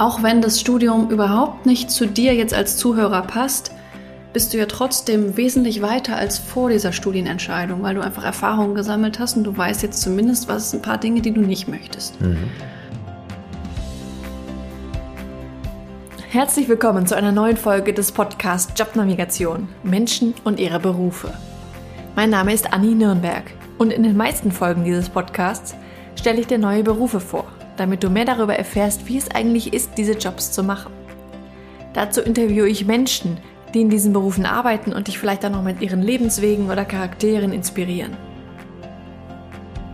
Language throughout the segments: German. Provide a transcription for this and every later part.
Auch wenn das Studium überhaupt nicht zu dir jetzt als Zuhörer passt, bist du ja trotzdem wesentlich weiter als vor dieser Studienentscheidung, weil du einfach Erfahrungen gesammelt hast und du weißt jetzt zumindest, was ein paar Dinge, die du nicht möchtest. Mhm. Herzlich willkommen zu einer neuen Folge des Podcasts Jobnavigation Menschen und ihre Berufe. Mein Name ist Anni Nürnberg und in den meisten Folgen dieses Podcasts stelle ich dir neue Berufe vor, damit du mehr darüber erfährst, wie es eigentlich ist, diese Jobs zu machen. Dazu interviewe ich Menschen, die in diesen Berufen arbeiten und dich vielleicht auch noch mit ihren Lebenswegen oder Charakteren inspirieren.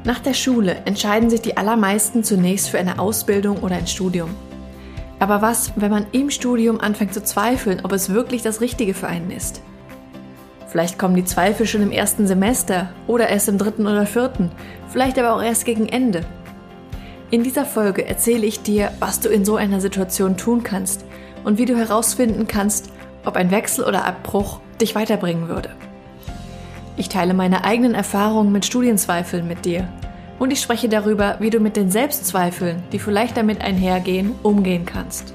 Nach der Schule entscheiden sich die allermeisten zunächst für eine Ausbildung oder ein Studium. Aber was, wenn man im Studium anfängt zu zweifeln, ob es wirklich das Richtige für einen ist? Vielleicht kommen die Zweifel schon im ersten Semester oder erst im dritten oder vierten, vielleicht aber auch erst gegen Ende. In dieser Folge erzähle ich dir, was du in so einer Situation tun kannst und wie du herausfinden kannst, ob ein Wechsel oder Abbruch dich weiterbringen würde. Ich teile meine eigenen Erfahrungen mit Studienzweifeln mit dir und ich spreche darüber, wie du mit den Selbstzweifeln, die vielleicht damit einhergehen, umgehen kannst.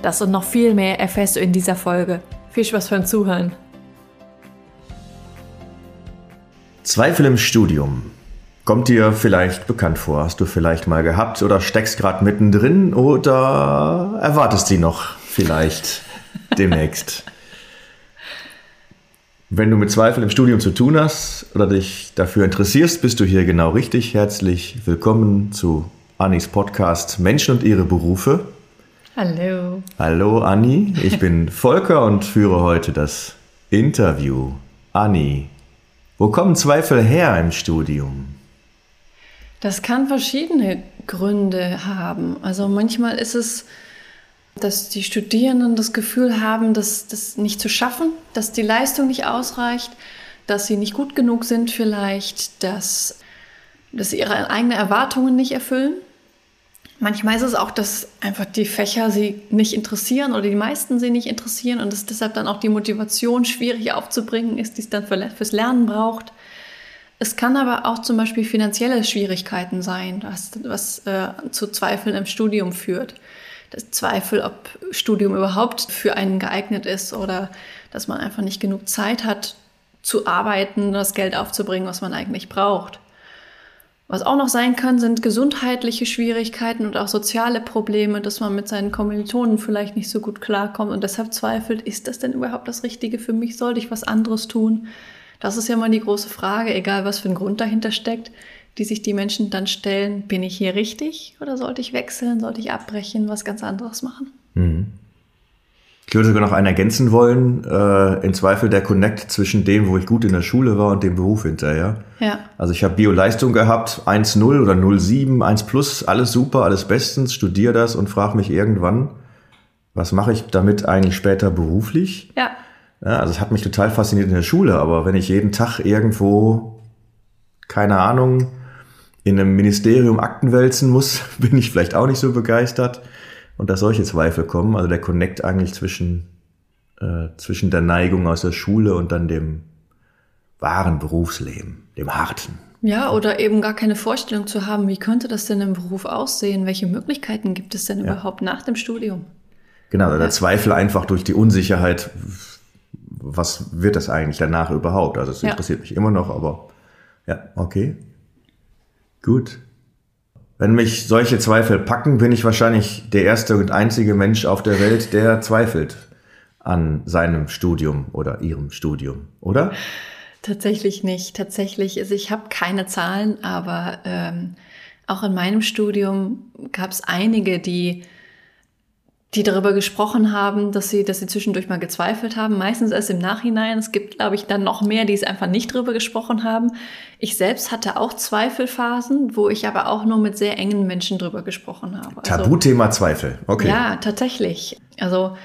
Das und noch viel mehr erfährst du in dieser Folge. Viel Spaß beim Zuhören. Zweifel im Studium. Kommt dir vielleicht bekannt vor? Hast du vielleicht mal gehabt oder steckst gerade mittendrin oder erwartest sie noch vielleicht demnächst? Wenn du mit Zweifeln im Studium zu tun hast oder dich dafür interessierst, bist du hier genau richtig. Herzlich willkommen zu Annis Podcast Menschen und ihre Berufe. Hallo. Hallo Anni, ich bin Volker und führe heute das Interview. Anni, wo kommen Zweifel her im Studium? Das kann verschiedene Gründe haben. Also manchmal ist es dass die Studierenden das Gefühl haben, das, das nicht zu schaffen, dass die Leistung nicht ausreicht, dass sie nicht gut genug sind vielleicht, dass, dass sie ihre eigenen Erwartungen nicht erfüllen. Manchmal ist es auch, dass einfach die Fächer sie nicht interessieren oder die meisten sie nicht interessieren und es deshalb dann auch die Motivation schwierig aufzubringen ist, die es dann für, fürs Lernen braucht. Es kann aber auch zum Beispiel finanzielle Schwierigkeiten sein, was, was äh, zu Zweifeln im Studium führt das Zweifel, ob Studium überhaupt für einen geeignet ist oder dass man einfach nicht genug Zeit hat zu arbeiten, das Geld aufzubringen, was man eigentlich braucht. Was auch noch sein kann, sind gesundheitliche Schwierigkeiten und auch soziale Probleme, dass man mit seinen Kommilitonen vielleicht nicht so gut klarkommt und deshalb zweifelt, ist das denn überhaupt das Richtige für mich? Sollte ich was anderes tun? Das ist ja mal die große Frage, egal was für ein Grund dahinter steckt die sich die Menschen dann stellen, bin ich hier richtig oder sollte ich wechseln, sollte ich abbrechen, was ganz anderes machen? Mhm. Ich würde sogar noch einen ergänzen wollen, äh, im Zweifel der Connect zwischen dem, wo ich gut in der Schule war und dem Beruf hinterher. Ja. Also ich habe Bio-Leistung gehabt, 1-0 oder 0-7, 1 plus, alles super, alles bestens, studiere das und frage mich irgendwann, was mache ich damit eigentlich später beruflich? Ja. Ja. Also es hat mich total fasziniert in der Schule, aber wenn ich jeden Tag irgendwo, keine Ahnung, in einem Ministerium Akten wälzen muss, bin ich vielleicht auch nicht so begeistert. Und dass solche Zweifel kommen, also der Connect eigentlich zwischen, äh, zwischen der Neigung aus der Schule und dann dem wahren Berufsleben, dem harten. Ja, oder eben gar keine Vorstellung zu haben, wie könnte das denn im Beruf aussehen? Welche Möglichkeiten gibt es denn ja. überhaupt nach dem Studium? Genau, der ja. Zweifel einfach durch die Unsicherheit, was wird das eigentlich danach überhaupt? Also es ja. interessiert mich immer noch, aber ja, okay. Gut. Wenn mich solche Zweifel packen, bin ich wahrscheinlich der erste und einzige Mensch auf der Welt, der zweifelt an seinem Studium oder ihrem Studium, oder? Tatsächlich nicht. Tatsächlich, also ich habe keine Zahlen, aber ähm, auch in meinem Studium gab es einige, die die darüber gesprochen haben, dass sie, dass sie zwischendurch mal gezweifelt haben. Meistens erst im Nachhinein. Es gibt, glaube ich, dann noch mehr, die es einfach nicht darüber gesprochen haben. Ich selbst hatte auch Zweifelphasen, wo ich aber auch nur mit sehr engen Menschen drüber gesprochen habe. Also, Tabuthema Zweifel. Okay. Ja, tatsächlich. Also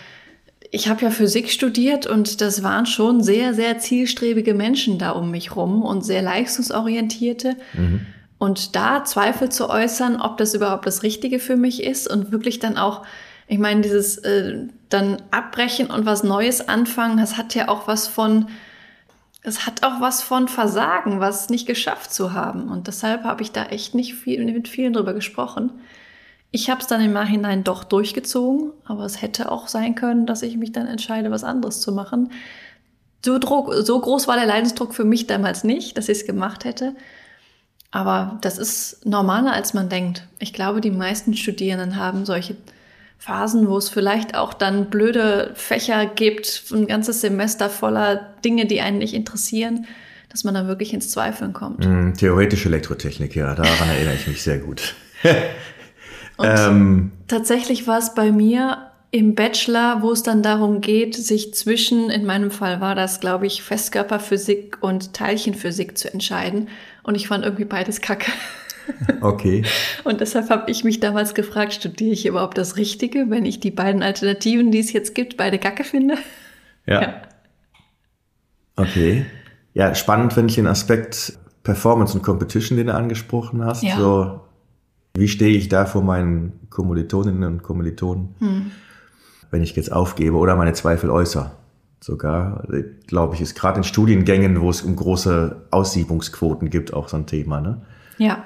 ich habe ja Physik studiert und das waren schon sehr, sehr zielstrebige Menschen da um mich rum und sehr leistungsorientierte. Mhm. Und da Zweifel zu äußern, ob das überhaupt das Richtige für mich ist und wirklich dann auch ich meine, dieses äh, dann abbrechen und was Neues anfangen, das hat ja auch was von, es hat auch was von Versagen, was nicht geschafft zu haben. Und deshalb habe ich da echt nicht viel mit vielen drüber gesprochen. Ich habe es dann im Nachhinein doch durchgezogen, aber es hätte auch sein können, dass ich mich dann entscheide, was anderes zu machen. So, Druck, so groß war der Leidensdruck für mich damals nicht, dass ich es gemacht hätte. Aber das ist normaler, als man denkt. Ich glaube, die meisten Studierenden haben solche Phasen, wo es vielleicht auch dann blöde Fächer gibt, ein ganzes Semester voller Dinge, die einen nicht interessieren, dass man dann wirklich ins Zweifeln kommt. Mm, theoretische Elektrotechnik, ja, daran erinnere ich mich sehr gut. ähm, tatsächlich war es bei mir im Bachelor, wo es dann darum geht, sich zwischen, in meinem Fall war das, glaube ich, Festkörperphysik und Teilchenphysik zu entscheiden. Und ich fand irgendwie beides kacke. Okay. Und deshalb habe ich mich damals gefragt, studiere ich überhaupt das Richtige, wenn ich die beiden Alternativen, die es jetzt gibt, beide kacke finde? Ja. ja. Okay. Ja, spannend finde ich den Aspekt Performance und Competition, den du angesprochen hast. Ja. So, wie stehe ich da vor meinen Kommilitoninnen und Kommilitonen, hm. wenn ich jetzt aufgebe oder meine Zweifel äußere? Sogar, glaube ich, ist gerade in Studiengängen, wo es um große Aussiebungsquoten gibt, auch so ein Thema, ne? Ja.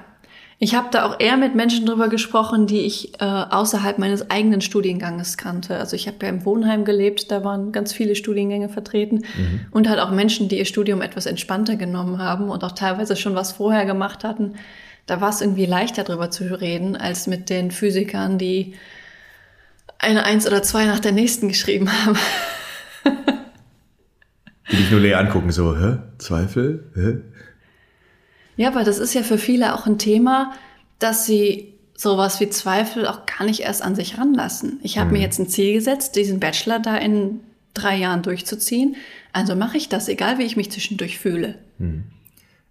Ich habe da auch eher mit Menschen drüber gesprochen, die ich äh, außerhalb meines eigenen Studienganges kannte. Also ich habe ja im Wohnheim gelebt, da waren ganz viele Studiengänge vertreten mhm. und halt auch Menschen, die ihr Studium etwas entspannter genommen haben und auch teilweise schon was vorher gemacht hatten. Da war es irgendwie leichter drüber zu reden, als mit den Physikern, die eine Eins oder zwei nach der nächsten geschrieben haben. die dich nur leer angucken, so, hä? Zweifel? Hä? Ja, weil das ist ja für viele auch ein Thema, dass sie sowas wie Zweifel auch gar nicht erst an sich ranlassen. Ich habe mhm. mir jetzt ein Ziel gesetzt, diesen Bachelor da in drei Jahren durchzuziehen. Also mache ich das, egal wie ich mich zwischendurch fühle. Mhm.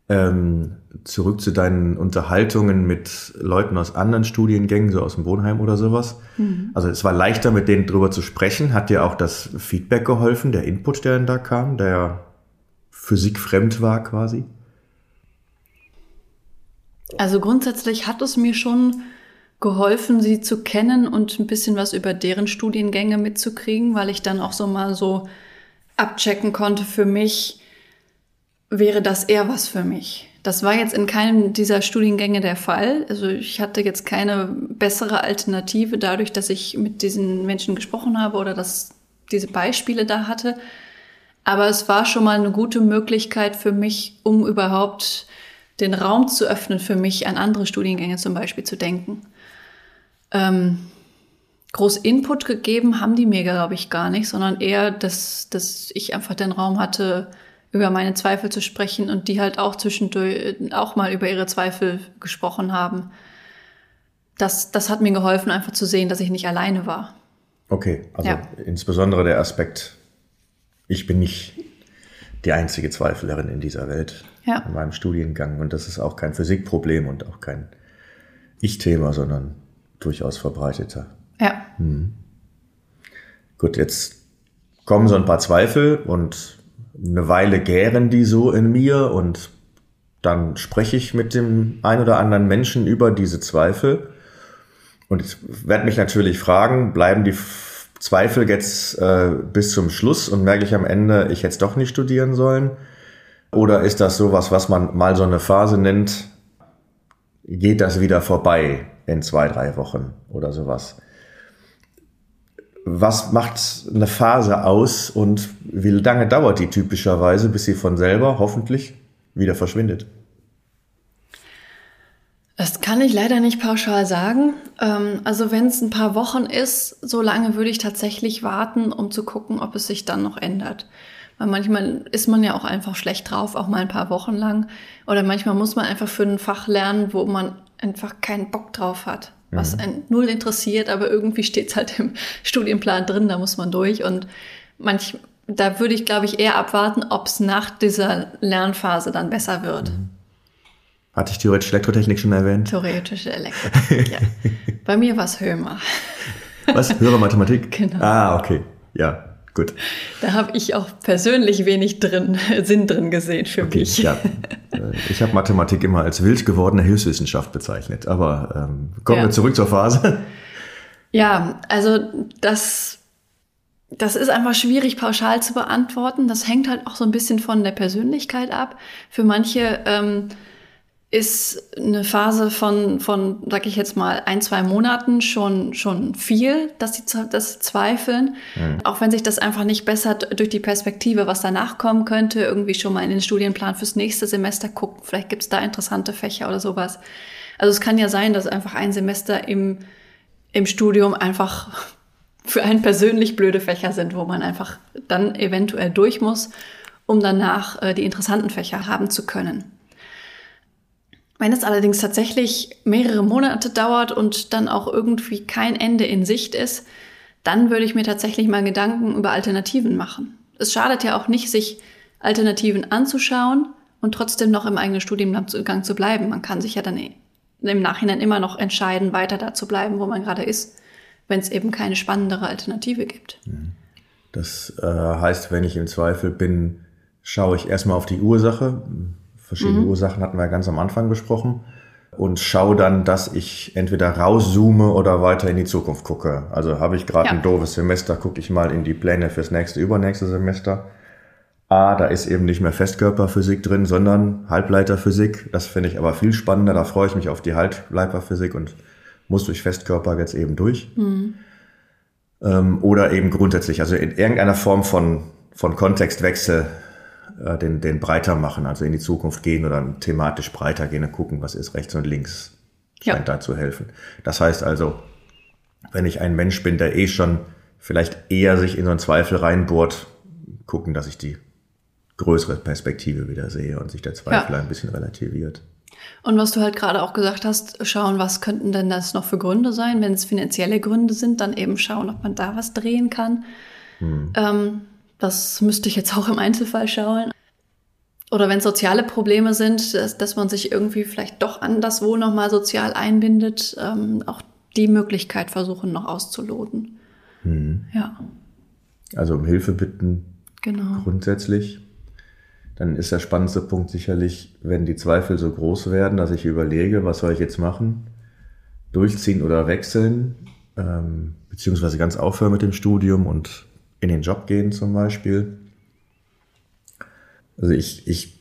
Ähm, zurück zu deinen Unterhaltungen mit Leuten aus anderen Studiengängen, so aus dem Wohnheim oder sowas. Mhm. Also es war leichter, mit denen drüber zu sprechen. Hat dir auch das Feedback geholfen, der Input, der da kam, der physikfremd war quasi? Also grundsätzlich hat es mir schon geholfen, sie zu kennen und ein bisschen was über deren Studiengänge mitzukriegen, weil ich dann auch so mal so abchecken konnte für mich, wäre das eher was für mich. Das war jetzt in keinem dieser Studiengänge der Fall. Also ich hatte jetzt keine bessere Alternative dadurch, dass ich mit diesen Menschen gesprochen habe oder dass diese Beispiele da hatte. Aber es war schon mal eine gute Möglichkeit für mich, um überhaupt den Raum zu öffnen für mich, an andere Studiengänge zum Beispiel zu denken. Ähm, groß Input gegeben haben die mir, glaube ich, gar nicht, sondern eher, dass, dass ich einfach den Raum hatte, über meine Zweifel zu sprechen und die halt auch zwischendurch auch mal über ihre Zweifel gesprochen haben. Das, das hat mir geholfen, einfach zu sehen, dass ich nicht alleine war. Okay, also ja. insbesondere der Aspekt, ich bin nicht die einzige Zweiflerin in dieser Welt ja. in meinem Studiengang. Und das ist auch kein Physikproblem und auch kein Ich-Thema, sondern durchaus verbreiteter. Ja. Hm. Gut, jetzt kommen so ein paar Zweifel und eine Weile gären die so in mir und dann spreche ich mit dem ein oder anderen Menschen über diese Zweifel und ich werde mich natürlich fragen, bleiben die Zweifel jetzt äh, bis zum Schluss und merke ich am Ende, ich hätte es doch nicht studieren sollen? Oder ist das sowas, was man mal so eine Phase nennt, geht das wieder vorbei in zwei, drei Wochen oder sowas? Was macht eine Phase aus und wie lange dauert die typischerweise, bis sie von selber hoffentlich wieder verschwindet? Das kann ich leider nicht pauschal sagen. Ähm, also wenn es ein paar Wochen ist, so lange würde ich tatsächlich warten, um zu gucken, ob es sich dann noch ändert. Weil manchmal ist man ja auch einfach schlecht drauf, auch mal ein paar Wochen lang. Oder manchmal muss man einfach für ein Fach lernen, wo man einfach keinen Bock drauf hat. Was mhm. einen null interessiert, aber irgendwie steht es halt im Studienplan drin, da muss man durch. Und manch, da würde ich, glaube ich, eher abwarten, ob es nach dieser Lernphase dann besser wird. Mhm. Hatte ich theoretische Elektrotechnik schon erwähnt? Theoretische Elektrotechnik, ja. Bei mir war es Hömer. Was? Höhere Mathematik? Genau. Ah, okay. Ja, Gut. Da habe ich auch persönlich wenig drin, Sinn drin gesehen für okay, mich. Ja. Äh, ich habe Mathematik immer als wild gewordene Hilfswissenschaft bezeichnet. Aber ähm, kommen ja. wir zurück zur Phase. Ja, also das, das ist einfach schwierig pauschal zu beantworten. Das hängt halt auch so ein bisschen von der Persönlichkeit ab. Für manche ähm, ist eine Phase von, von, sag ich jetzt mal, ein, zwei Monaten schon, schon viel, dass sie, dass sie zweifeln. Mhm. Auch wenn sich das einfach nicht bessert durch die Perspektive, was danach kommen könnte, irgendwie schon mal in den Studienplan fürs nächste Semester gucken. Vielleicht gibt es da interessante Fächer oder sowas. Also es kann ja sein, dass einfach ein Semester im, im Studium einfach für einen persönlich blöde Fächer sind, wo man einfach dann eventuell durch muss, um danach äh, die interessanten Fächer haben zu können. Wenn es allerdings tatsächlich mehrere Monate dauert und dann auch irgendwie kein Ende in Sicht ist, dann würde ich mir tatsächlich mal Gedanken über Alternativen machen. Es schadet ja auch nicht, sich Alternativen anzuschauen und trotzdem noch im eigenen Studiengang zu bleiben. Man kann sich ja dann im Nachhinein immer noch entscheiden, weiter da zu bleiben, wo man gerade ist, wenn es eben keine spannendere Alternative gibt. Das äh, heißt, wenn ich im Zweifel bin, schaue ich erstmal auf die Ursache, Verschiedene mhm. Ursachen hatten wir ganz am Anfang besprochen. Und schaue dann, dass ich entweder rauszoome oder weiter in die Zukunft gucke. Also habe ich gerade ja. ein doofes Semester, gucke ich mal in die Pläne fürs nächste, übernächste Semester. Ah, da ist eben nicht mehr Festkörperphysik drin, sondern Halbleiterphysik. Das finde ich aber viel spannender. Da freue ich mich auf die Halbleiterphysik und muss durch Festkörper jetzt eben durch. Mhm. Ähm, oder eben grundsätzlich, also in irgendeiner Form von, von Kontextwechsel äh, den, den breiter machen, also in die Zukunft gehen oder thematisch breiter gehen und gucken, was ist rechts und links. Scheint ja. da zu helfen. Das heißt also, wenn ich ein Mensch bin, der eh schon vielleicht eher sich in so einen Zweifel reinbohrt, gucken, dass ich die größere Perspektive wieder sehe und sich der Zweifel ja. ein bisschen relativiert. Und was du halt gerade auch gesagt hast, schauen, was könnten denn das noch für Gründe sein? Wenn es finanzielle Gründe sind, dann eben schauen, ob man da was drehen kann. Hm. Ähm, das müsste ich jetzt auch im Einzelfall schauen. Oder wenn soziale Probleme sind, dass, dass man sich irgendwie vielleicht doch anderswo nochmal sozial einbindet, ähm, auch die Möglichkeit versuchen noch auszuloten. Mhm. Ja. Also um Hilfe bitten. Genau. Grundsätzlich. Dann ist der spannendste Punkt sicherlich, wenn die Zweifel so groß werden, dass ich überlege, was soll ich jetzt machen? Durchziehen oder wechseln? Ähm, beziehungsweise ganz aufhören mit dem Studium und in den Job gehen zum Beispiel. Also ich, ich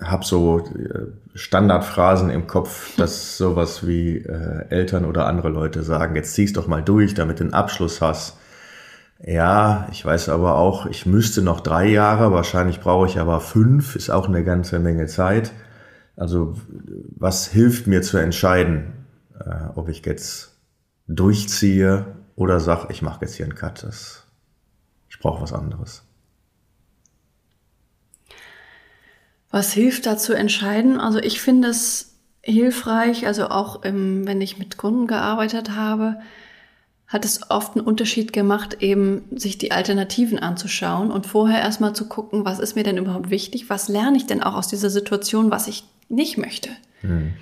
habe so äh, Standardphrasen im Kopf, dass sowas wie äh, Eltern oder andere Leute sagen, jetzt zieh's doch mal durch, damit du einen Abschluss hast. Ja, ich weiß aber auch, ich müsste noch drei Jahre, wahrscheinlich brauche ich aber fünf, ist auch eine ganze Menge Zeit. Also was hilft mir zu entscheiden, äh, ob ich jetzt durchziehe oder sag, ich mache jetzt hier einen Cut. Das brauche was anderes. Was hilft da zu entscheiden? Also ich finde es hilfreich, also auch im, wenn ich mit Kunden gearbeitet habe, hat es oft einen Unterschied gemacht, eben sich die Alternativen anzuschauen und vorher erstmal zu gucken, was ist mir denn überhaupt wichtig, was lerne ich denn auch aus dieser Situation, was ich nicht möchte. Hm.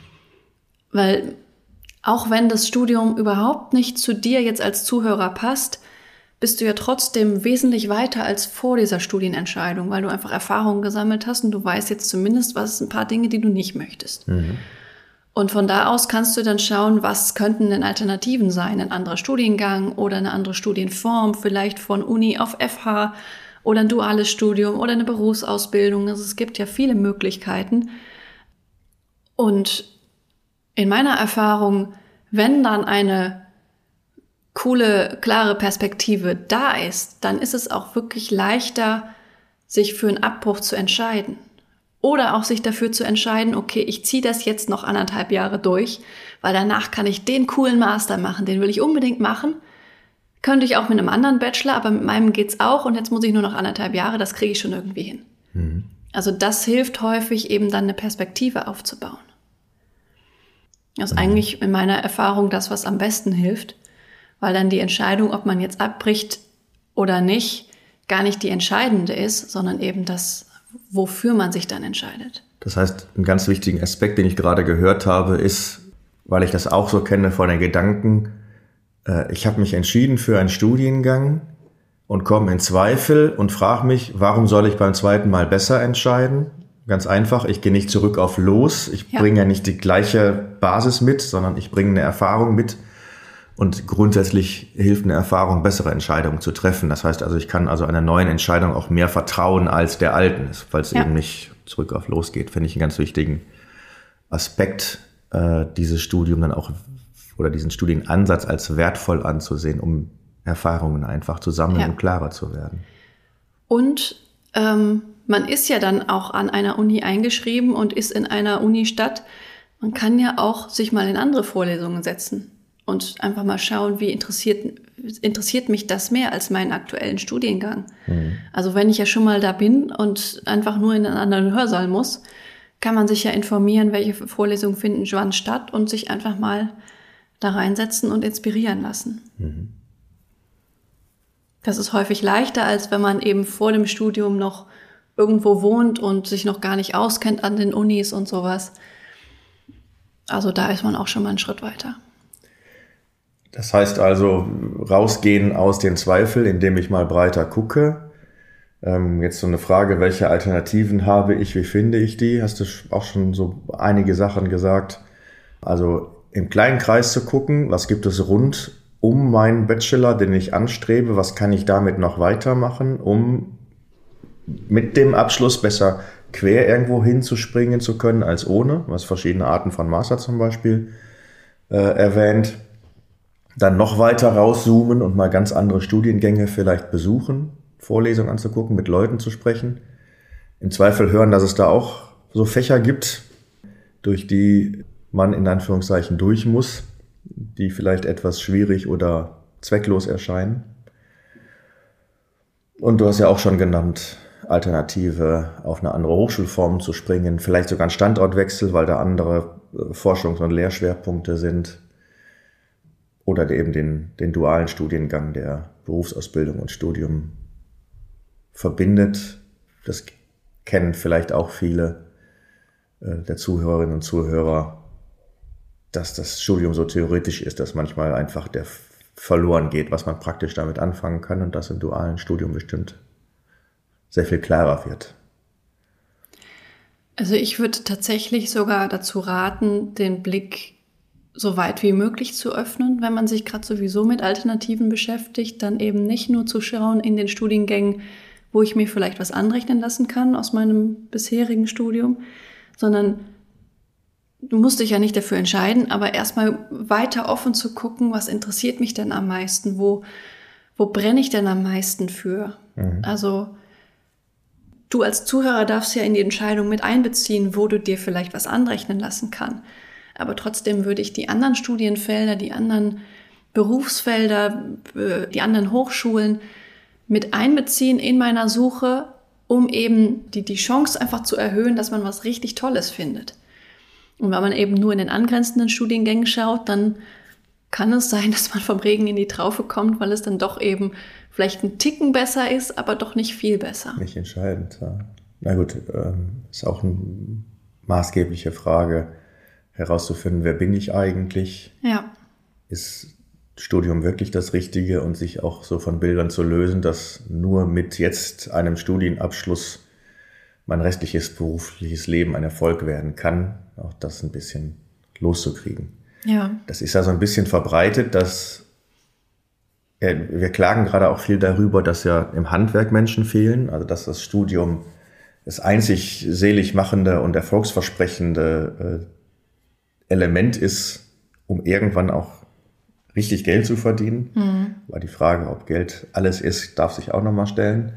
Weil auch wenn das Studium überhaupt nicht zu dir jetzt als Zuhörer passt, bist du ja trotzdem wesentlich weiter als vor dieser Studienentscheidung, weil du einfach Erfahrungen gesammelt hast und du weißt jetzt zumindest, was ein paar Dinge, die du nicht möchtest. Mhm. Und von da aus kannst du dann schauen, was könnten denn Alternativen sein? Ein anderer Studiengang oder eine andere Studienform, vielleicht von Uni auf FH oder ein duales Studium oder eine Berufsausbildung. Also es gibt ja viele Möglichkeiten. Und in meiner Erfahrung, wenn dann eine coole, klare Perspektive da ist, dann ist es auch wirklich leichter, sich für einen Abbruch zu entscheiden. Oder auch sich dafür zu entscheiden, okay, ich ziehe das jetzt noch anderthalb Jahre durch, weil danach kann ich den coolen Master machen, den will ich unbedingt machen. Könnte ich auch mit einem anderen Bachelor, aber mit meinem geht's auch und jetzt muss ich nur noch anderthalb Jahre, das kriege ich schon irgendwie hin. Mhm. Also das hilft häufig eben dann eine Perspektive aufzubauen. Das ist mhm. eigentlich in meiner Erfahrung das, was am besten hilft weil dann die Entscheidung, ob man jetzt abbricht oder nicht, gar nicht die entscheidende ist, sondern eben das, wofür man sich dann entscheidet. Das heißt, einen ganz wichtigen Aspekt, den ich gerade gehört habe, ist, weil ich das auch so kenne von den Gedanken, äh, ich habe mich entschieden für einen Studiengang und komme in Zweifel und frage mich, warum soll ich beim zweiten Mal besser entscheiden? Ganz einfach, ich gehe nicht zurück auf los, ich ja. bringe ja nicht die gleiche Basis mit, sondern ich bringe eine Erfahrung mit, und grundsätzlich hilft eine Erfahrung, bessere Entscheidungen zu treffen. Das heißt also, ich kann also einer neuen Entscheidung auch mehr vertrauen als der alten, weil es ja. eben nicht zurück auf losgeht. Finde ich einen ganz wichtigen Aspekt, äh, dieses Studium dann auch oder diesen Studienansatz als wertvoll anzusehen, um Erfahrungen einfach zu sammeln ja. und klarer zu werden. Und ähm, man ist ja dann auch an einer Uni eingeschrieben und ist in einer Unistadt. Man kann ja auch sich mal in andere Vorlesungen setzen und einfach mal schauen, wie interessiert, interessiert mich das mehr als meinen aktuellen Studiengang. Mhm. Also wenn ich ja schon mal da bin und einfach nur in einen anderen Hörsaal muss, kann man sich ja informieren, welche Vorlesungen finden wann statt und sich einfach mal da reinsetzen und inspirieren lassen. Mhm. Das ist häufig leichter, als wenn man eben vor dem Studium noch irgendwo wohnt und sich noch gar nicht auskennt an den Unis und sowas. Also da ist man auch schon mal einen Schritt weiter. Das heißt also rausgehen aus den Zweifel, indem ich mal breiter gucke. Ähm, jetzt so eine Frage, welche Alternativen habe ich, wie finde ich die? Hast du auch schon so einige Sachen gesagt. Also im kleinen Kreis zu gucken, was gibt es rund um meinen Bachelor, den ich anstrebe, was kann ich damit noch weitermachen, um mit dem Abschluss besser quer irgendwo hinzuspringen zu können als ohne, was verschiedene Arten von Master zum Beispiel äh, erwähnt. Dann noch weiter rauszoomen und mal ganz andere Studiengänge vielleicht besuchen, Vorlesungen anzugucken, mit Leuten zu sprechen. Im Zweifel hören, dass es da auch so Fächer gibt, durch die man in Anführungszeichen durch muss, die vielleicht etwas schwierig oder zwecklos erscheinen. Und du hast ja auch schon genannt, Alternative auf eine andere Hochschulform zu springen, vielleicht sogar ein Standortwechsel, weil da andere äh, Forschungs- und Lehrschwerpunkte sind. Oder eben den, den dualen Studiengang, der Berufsausbildung und Studium verbindet. Das kennen vielleicht auch viele äh, der Zuhörerinnen und Zuhörer, dass das Studium so theoretisch ist, dass manchmal einfach der verloren geht, was man praktisch damit anfangen kann und das im dualen Studium bestimmt sehr viel klarer wird. Also ich würde tatsächlich sogar dazu raten, den Blick so weit wie möglich zu öffnen, wenn man sich gerade sowieso mit Alternativen beschäftigt, dann eben nicht nur zu schauen in den Studiengängen, wo ich mir vielleicht was anrechnen lassen kann aus meinem bisherigen Studium, sondern du musst dich ja nicht dafür entscheiden, aber erstmal weiter offen zu gucken, was interessiert mich denn am meisten, wo, wo brenne ich denn am meisten für? Mhm. Also Du als Zuhörer darfst ja in die Entscheidung mit einbeziehen, wo du dir vielleicht was anrechnen lassen kann. Aber trotzdem würde ich die anderen Studienfelder, die anderen Berufsfelder, äh, die anderen Hochschulen mit einbeziehen in meiner Suche, um eben die, die Chance einfach zu erhöhen, dass man was richtig Tolles findet. Und wenn man eben nur in den angrenzenden Studiengängen schaut, dann kann es sein, dass man vom Regen in die Traufe kommt, weil es dann doch eben vielleicht ein Ticken besser ist, aber doch nicht viel besser. Nicht entscheidend, ja. Na gut, ähm, ist auch eine maßgebliche Frage herauszufinden, wer bin ich eigentlich? Ja. Ist Studium wirklich das Richtige und sich auch so von Bildern zu lösen, dass nur mit jetzt einem Studienabschluss mein restliches berufliches Leben ein Erfolg werden kann, auch das ein bisschen loszukriegen. Ja. Das ist ja so ein bisschen verbreitet, dass ja, wir klagen gerade auch viel darüber, dass ja im Handwerk Menschen fehlen, also dass das Studium das einzig selig machende und erfolgsversprechende äh, Element ist, um irgendwann auch richtig Geld zu verdienen. Mhm. Weil die Frage, ob Geld alles ist, darf sich auch nochmal stellen.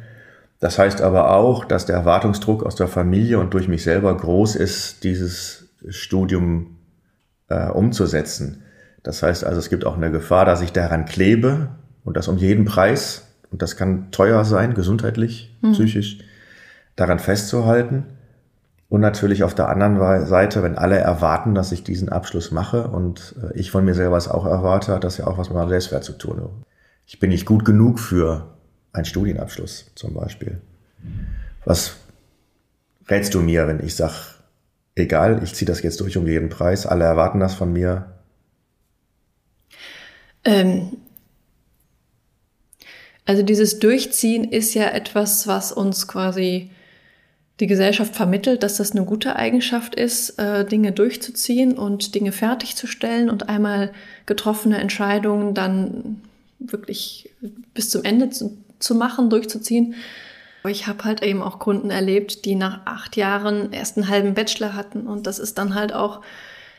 Das heißt aber auch, dass der Erwartungsdruck aus der Familie und durch mich selber groß ist, dieses Studium äh, umzusetzen. Das heißt also, es gibt auch eine Gefahr, dass ich daran klebe und das um jeden Preis, und das kann teuer sein, gesundheitlich, mhm. psychisch, daran festzuhalten. Und natürlich auf der anderen Seite, wenn alle erwarten, dass ich diesen Abschluss mache und äh, ich von mir selber es auch erwarte, hat das ja auch was mit meinem Selbstwert zu tun. Ich bin nicht gut genug für einen Studienabschluss zum Beispiel. Was rätst du mir, wenn ich sage, egal, ich ziehe das jetzt durch um jeden Preis, alle erwarten das von mir? Ähm, also dieses Durchziehen ist ja etwas, was uns quasi die Gesellschaft vermittelt, dass das eine gute Eigenschaft ist, äh, Dinge durchzuziehen und Dinge fertigzustellen und einmal getroffene Entscheidungen dann wirklich bis zum Ende zu, zu machen, durchzuziehen. Ich habe halt eben auch Kunden erlebt, die nach acht Jahren erst einen halben Bachelor hatten. Und das ist dann halt auch,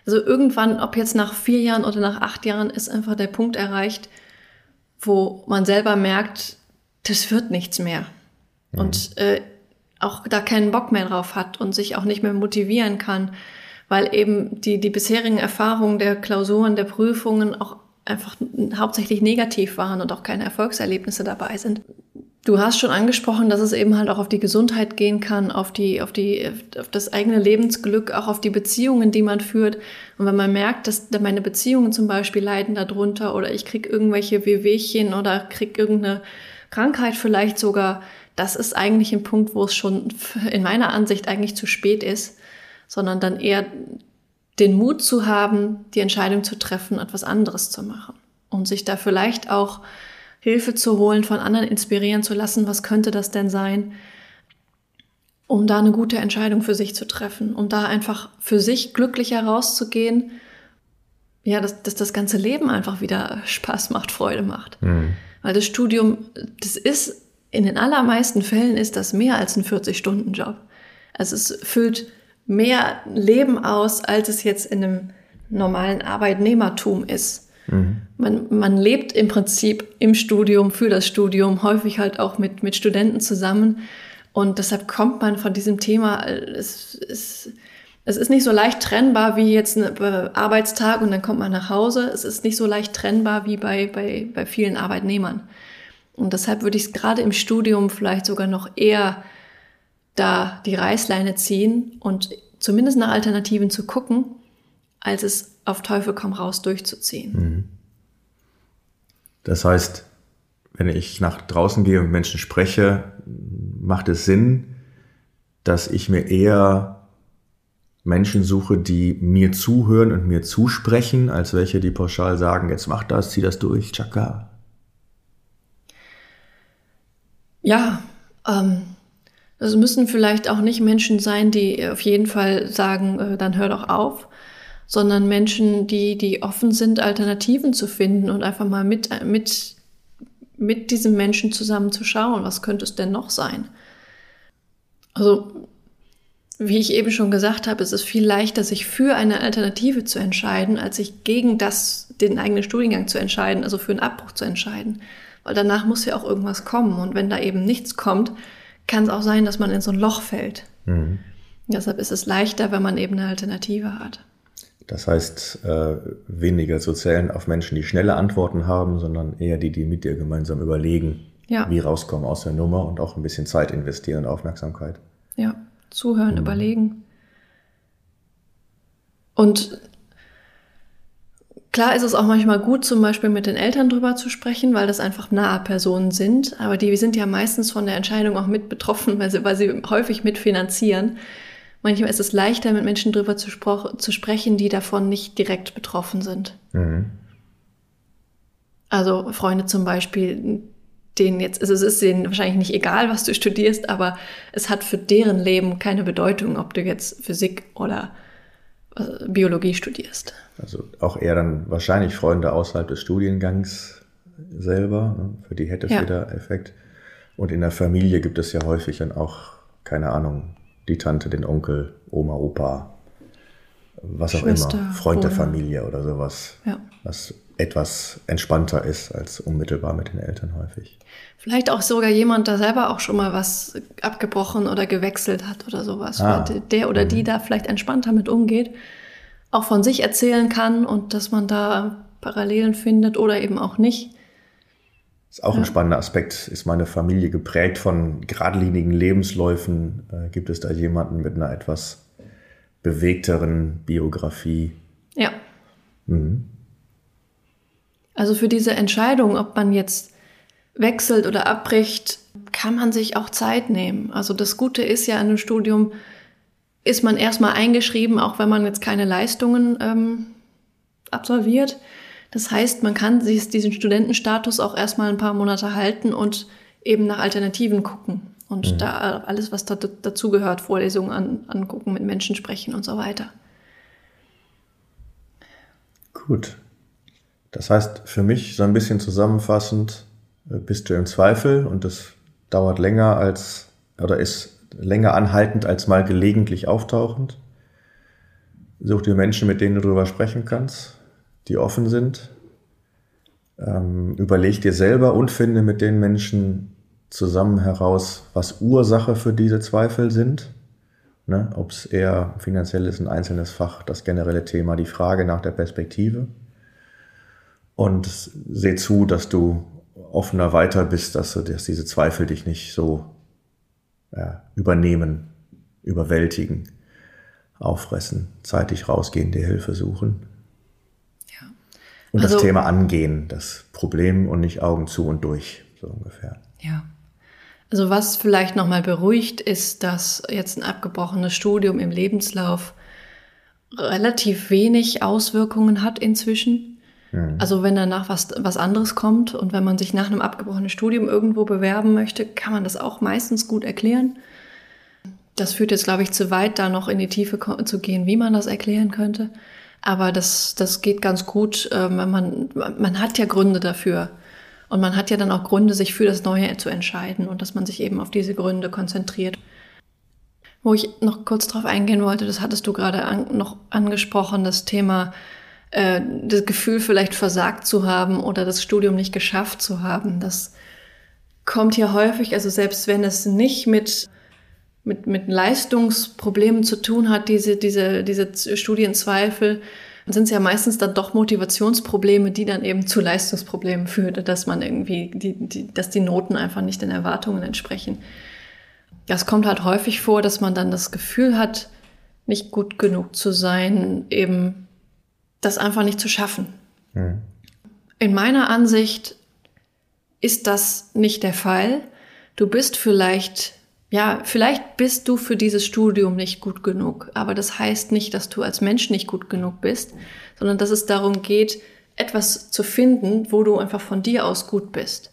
also irgendwann, ob jetzt nach vier Jahren oder nach acht Jahren, ist einfach der Punkt erreicht, wo man selber merkt, das wird nichts mehr. Mhm. Und äh, auch da keinen Bock mehr drauf hat und sich auch nicht mehr motivieren kann, weil eben die, die bisherigen Erfahrungen der Klausuren, der Prüfungen auch einfach hauptsächlich negativ waren und auch keine Erfolgserlebnisse dabei sind. Du hast schon angesprochen, dass es eben halt auch auf die Gesundheit gehen kann, auf die, auf die, auf das eigene Lebensglück, auch auf die Beziehungen, die man führt. Und wenn man merkt, dass meine Beziehungen zum Beispiel leiden darunter oder ich krieg irgendwelche Wehwehchen oder krieg irgendeine Krankheit vielleicht sogar, das ist eigentlich ein Punkt, wo es schon in meiner Ansicht eigentlich zu spät ist, sondern dann eher den Mut zu haben, die Entscheidung zu treffen, etwas anderes zu machen und sich da vielleicht auch Hilfe zu holen, von anderen inspirieren zu lassen, was könnte das denn sein, um da eine gute Entscheidung für sich zu treffen, um da einfach für sich glücklicher rauszugehen, ja, dass, dass das ganze Leben einfach wieder Spaß macht, Freude macht. Mhm. Weil das Studium, das ist, in den allermeisten Fällen ist das mehr als ein 40-Stunden-Job. Also es füllt mehr Leben aus, als es jetzt in einem normalen Arbeitnehmertum ist. Mhm. Man, man lebt im Prinzip im Studium, für das Studium, häufig halt auch mit, mit Studenten zusammen. Und deshalb kommt man von diesem Thema, es, es, es ist nicht so leicht trennbar wie jetzt ein Arbeitstag und dann kommt man nach Hause. Es ist nicht so leicht trennbar wie bei, bei, bei vielen Arbeitnehmern. Und deshalb würde ich es gerade im Studium vielleicht sogar noch eher da die Reißleine ziehen und zumindest nach Alternativen zu gucken, als es auf Teufel komm raus durchzuziehen. Mhm. Das heißt, wenn ich nach draußen gehe und mit Menschen spreche, macht es Sinn, dass ich mir eher Menschen suche, die mir zuhören und mir zusprechen, als welche, die pauschal sagen, jetzt mach das, zieh das durch, tschakka. Ja, ähm, es müssen vielleicht auch nicht Menschen sein, die auf jeden Fall sagen, äh, dann hör doch auf, sondern Menschen, die, die offen sind, Alternativen zu finden und einfach mal mit, mit, mit diesem Menschen zusammen zu schauen, was könnte es denn noch sein. Also, wie ich eben schon gesagt habe, es ist viel leichter, sich für eine Alternative zu entscheiden, als sich gegen das, den eigenen Studiengang zu entscheiden, also für einen Abbruch zu entscheiden. Weil danach muss ja auch irgendwas kommen. Und wenn da eben nichts kommt, kann es auch sein, dass man in so ein Loch fällt. Mhm. Deshalb ist es leichter, wenn man eben eine Alternative hat. Das heißt, äh, weniger zu zählen auf Menschen, die schnelle Antworten haben, sondern eher die, die mit dir gemeinsam überlegen, ja. wie rauskommen aus der Nummer und auch ein bisschen Zeit investieren und Aufmerksamkeit. Ja, zuhören, mhm. überlegen. Und klar ist es auch manchmal gut, zum Beispiel mit den Eltern drüber zu sprechen, weil das einfach nahe Personen sind. Aber die sind ja meistens von der Entscheidung auch mit betroffen, weil sie, weil sie häufig mitfinanzieren. Manchmal ist es leichter, mit Menschen drüber zu, zu sprechen, die davon nicht direkt betroffen sind. Mhm. Also Freunde zum Beispiel, denen jetzt, also es ist denen wahrscheinlich nicht egal, was du studierst, aber es hat für deren Leben keine Bedeutung, ob du jetzt Physik oder Biologie studierst. Also auch eher dann wahrscheinlich Freunde außerhalb des Studiengangs selber. Ne? Für die hätte es ja. wieder Effekt. Und in der Familie gibt es ja häufig dann auch, keine Ahnung, die Tante, den Onkel, Oma, Opa, was auch Schwester, immer, Freund Bruder. der Familie oder sowas, ja. was etwas entspannter ist als unmittelbar mit den Eltern häufig. Vielleicht auch sogar jemand, der selber auch schon mal was abgebrochen oder gewechselt hat oder sowas, ah. der oder die mhm. da vielleicht entspannter mit umgeht, auch von sich erzählen kann und dass man da Parallelen findet oder eben auch nicht. Ist auch ja. ein spannender Aspekt. Ist meine Familie geprägt von geradlinigen Lebensläufen? Äh, gibt es da jemanden mit einer etwas bewegteren Biografie? Ja. Mhm. Also für diese Entscheidung, ob man jetzt wechselt oder abbricht, kann man sich auch Zeit nehmen. Also das Gute ist ja in einem Studium, ist man erstmal eingeschrieben, auch wenn man jetzt keine Leistungen ähm, absolviert. Das heißt, man kann sich diesen Studentenstatus auch erstmal ein paar Monate halten und eben nach Alternativen gucken. Und mhm. da alles, was da, dazu gehört, Vorlesungen an, angucken, mit Menschen sprechen und so weiter. Gut. Das heißt, für mich so ein bisschen zusammenfassend, äh, bist du im Zweifel und das dauert länger als oder ist länger anhaltend als mal gelegentlich auftauchend. Such dir Menschen, mit denen du darüber sprechen kannst, die offen sind. Ähm, überleg dir selber und finde mit den Menschen zusammen heraus, was Ursache für diese Zweifel sind. Ne? Ob es eher finanziell ist, ein einzelnes Fach, das generelle Thema, die Frage nach der Perspektive. Und seh zu, dass du offener weiter bist, dass, du, dass diese Zweifel dich nicht so ja, übernehmen, überwältigen, auffressen, zeitig rausgehen, dir Hilfe suchen. Ja. Und also, das Thema angehen, das Problem und nicht Augen zu und durch, so ungefähr. Ja. Also was vielleicht nochmal beruhigt, ist, dass jetzt ein abgebrochenes Studium im Lebenslauf relativ wenig Auswirkungen hat inzwischen. Mhm. Also wenn danach was, was anderes kommt und wenn man sich nach einem abgebrochenen Studium irgendwo bewerben möchte, kann man das auch meistens gut erklären. Das führt jetzt, glaube ich, zu weit, da noch in die Tiefe zu gehen, wie man das erklären könnte. Aber das, das geht ganz gut, ähm, wenn man, man hat ja Gründe dafür. Und man hat ja dann auch Gründe, sich für das Neue zu entscheiden und dass man sich eben auf diese Gründe konzentriert. Wo ich noch kurz drauf eingehen wollte, das hattest du gerade an, noch angesprochen, das Thema, äh, das Gefühl vielleicht versagt zu haben oder das Studium nicht geschafft zu haben. Das kommt hier häufig, also selbst wenn es nicht mit mit, mit Leistungsproblemen zu tun hat, diese, diese, diese Studienzweifel, sind es ja meistens dann doch Motivationsprobleme, die dann eben zu Leistungsproblemen führen, dass man irgendwie, die, die, dass die Noten einfach nicht den Erwartungen entsprechen. Das kommt halt häufig vor, dass man dann das Gefühl hat, nicht gut genug zu sein, eben das einfach nicht zu schaffen. Mhm. In meiner Ansicht ist das nicht der Fall. Du bist vielleicht ja, vielleicht bist du für dieses Studium nicht gut genug, aber das heißt nicht, dass du als Mensch nicht gut genug bist, sondern dass es darum geht, etwas zu finden, wo du einfach von dir aus gut bist,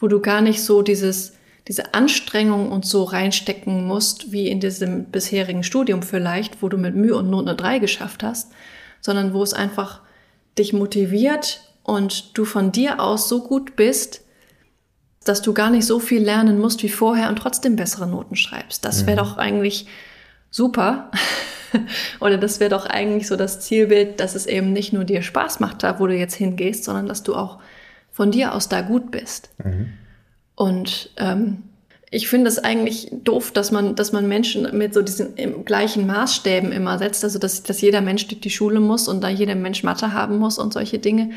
wo du gar nicht so dieses diese Anstrengung und so reinstecken musst, wie in diesem bisherigen Studium vielleicht, wo du mit Mühe und Not eine 3 geschafft hast, sondern wo es einfach dich motiviert und du von dir aus so gut bist, dass du gar nicht so viel lernen musst wie vorher und trotzdem bessere Noten schreibst. Das wäre mhm. doch eigentlich super. Oder das wäre doch eigentlich so das Zielbild, dass es eben nicht nur dir Spaß macht, da wo du jetzt hingehst, sondern dass du auch von dir aus da gut bist. Mhm. Und ähm, ich finde es eigentlich doof, dass man, dass man Menschen mit so diesen gleichen Maßstäben immer setzt, also dass, dass jeder Mensch durch die Schule muss und da jeder Mensch Mathe haben muss und solche Dinge,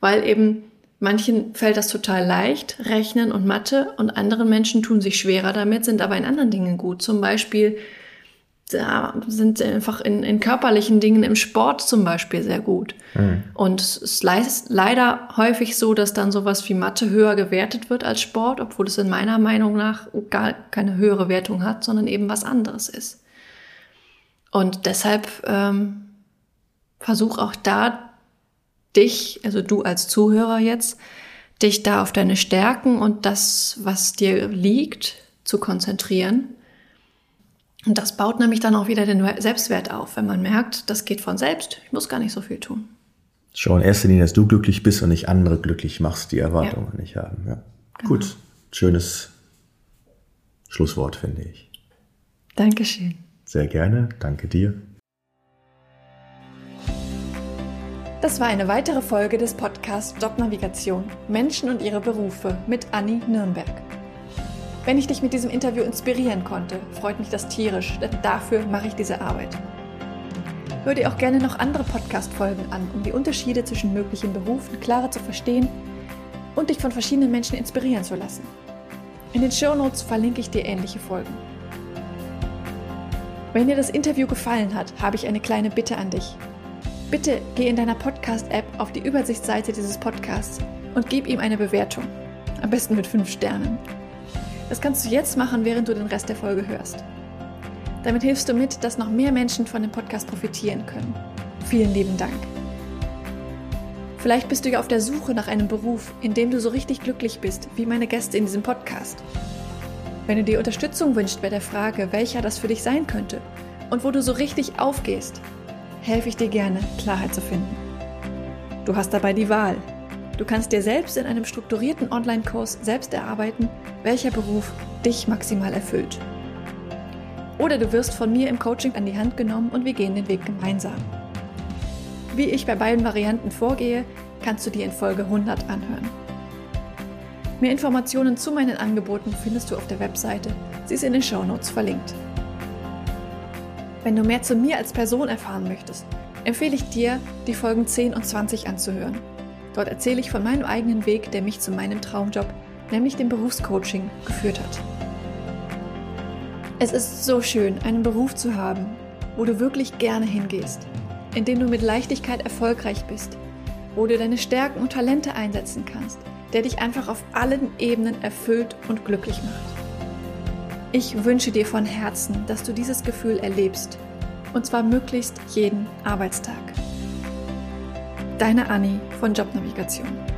weil eben Manchen fällt das total leicht, Rechnen und Mathe, und anderen Menschen tun sich schwerer damit, sind aber in anderen Dingen gut. Zum Beispiel da sind sie einfach in, in körperlichen Dingen im Sport zum Beispiel sehr gut. Mhm. Und es ist leider häufig so, dass dann sowas wie Mathe höher gewertet wird als Sport, obwohl es in meiner Meinung nach gar keine höhere Wertung hat, sondern eben was anderes ist. Und deshalb ähm, versuch auch da dich, also du als Zuhörer jetzt, dich da auf deine Stärken und das, was dir liegt, zu konzentrieren. Und das baut nämlich dann auch wieder den Selbstwert auf, wenn man merkt, das geht von selbst, ich muss gar nicht so viel tun. Schau in erster Linie, dass du glücklich bist und nicht andere glücklich machst, die Erwartungen ja. nicht haben. Ja. Genau. Gut, schönes Schlusswort, finde ich. Dankeschön. Sehr gerne, danke dir. Das war eine weitere Folge des Podcasts Jobnavigation Menschen und ihre Berufe mit Anni Nürnberg. Wenn ich dich mit diesem Interview inspirieren konnte, freut mich das tierisch, denn dafür mache ich diese Arbeit. Hör dir auch gerne noch andere Podcast-Folgen an, um die Unterschiede zwischen möglichen Berufen klarer zu verstehen und dich von verschiedenen Menschen inspirieren zu lassen. In den Show Notes verlinke ich dir ähnliche Folgen. Wenn dir das Interview gefallen hat, habe ich eine kleine Bitte an dich. Bitte geh in deiner Podcast-App auf die Übersichtsseite dieses Podcasts und gib ihm eine Bewertung. Am besten mit 5 Sternen. Das kannst du jetzt machen, während du den Rest der Folge hörst. Damit hilfst du mit, dass noch mehr Menschen von dem Podcast profitieren können. Vielen lieben Dank. Vielleicht bist du ja auf der Suche nach einem Beruf, in dem du so richtig glücklich bist, wie meine Gäste in diesem Podcast. Wenn du dir Unterstützung wünschst bei der Frage, welcher das für dich sein könnte und wo du so richtig aufgehst, helfe ich dir gerne, Klarheit zu finden. Du hast dabei die Wahl. Du kannst dir selbst in einem strukturierten Online-Kurs selbst erarbeiten, welcher Beruf dich maximal erfüllt. Oder du wirst von mir im Coaching an die Hand genommen und wir gehen den Weg gemeinsam. Wie ich bei beiden Varianten vorgehe, kannst du dir in Folge 100 anhören. Mehr Informationen zu meinen Angeboten findest du auf der Webseite. Sie ist in den Show Notes verlinkt. Wenn du mehr zu mir als Person erfahren möchtest, empfehle ich dir, die Folgen 10 und 20 anzuhören. Dort erzähle ich von meinem eigenen Weg, der mich zu meinem Traumjob, nämlich dem Berufscoaching, geführt hat. Es ist so schön, einen Beruf zu haben, wo du wirklich gerne hingehst, in dem du mit Leichtigkeit erfolgreich bist, wo du deine Stärken und Talente einsetzen kannst – der dich einfach auf allen Ebenen erfüllt und glücklich macht. Ich wünsche dir von Herzen, dass du dieses Gefühl erlebst, und zwar möglichst jeden Arbeitstag. Deine Anni von Jobnavigation.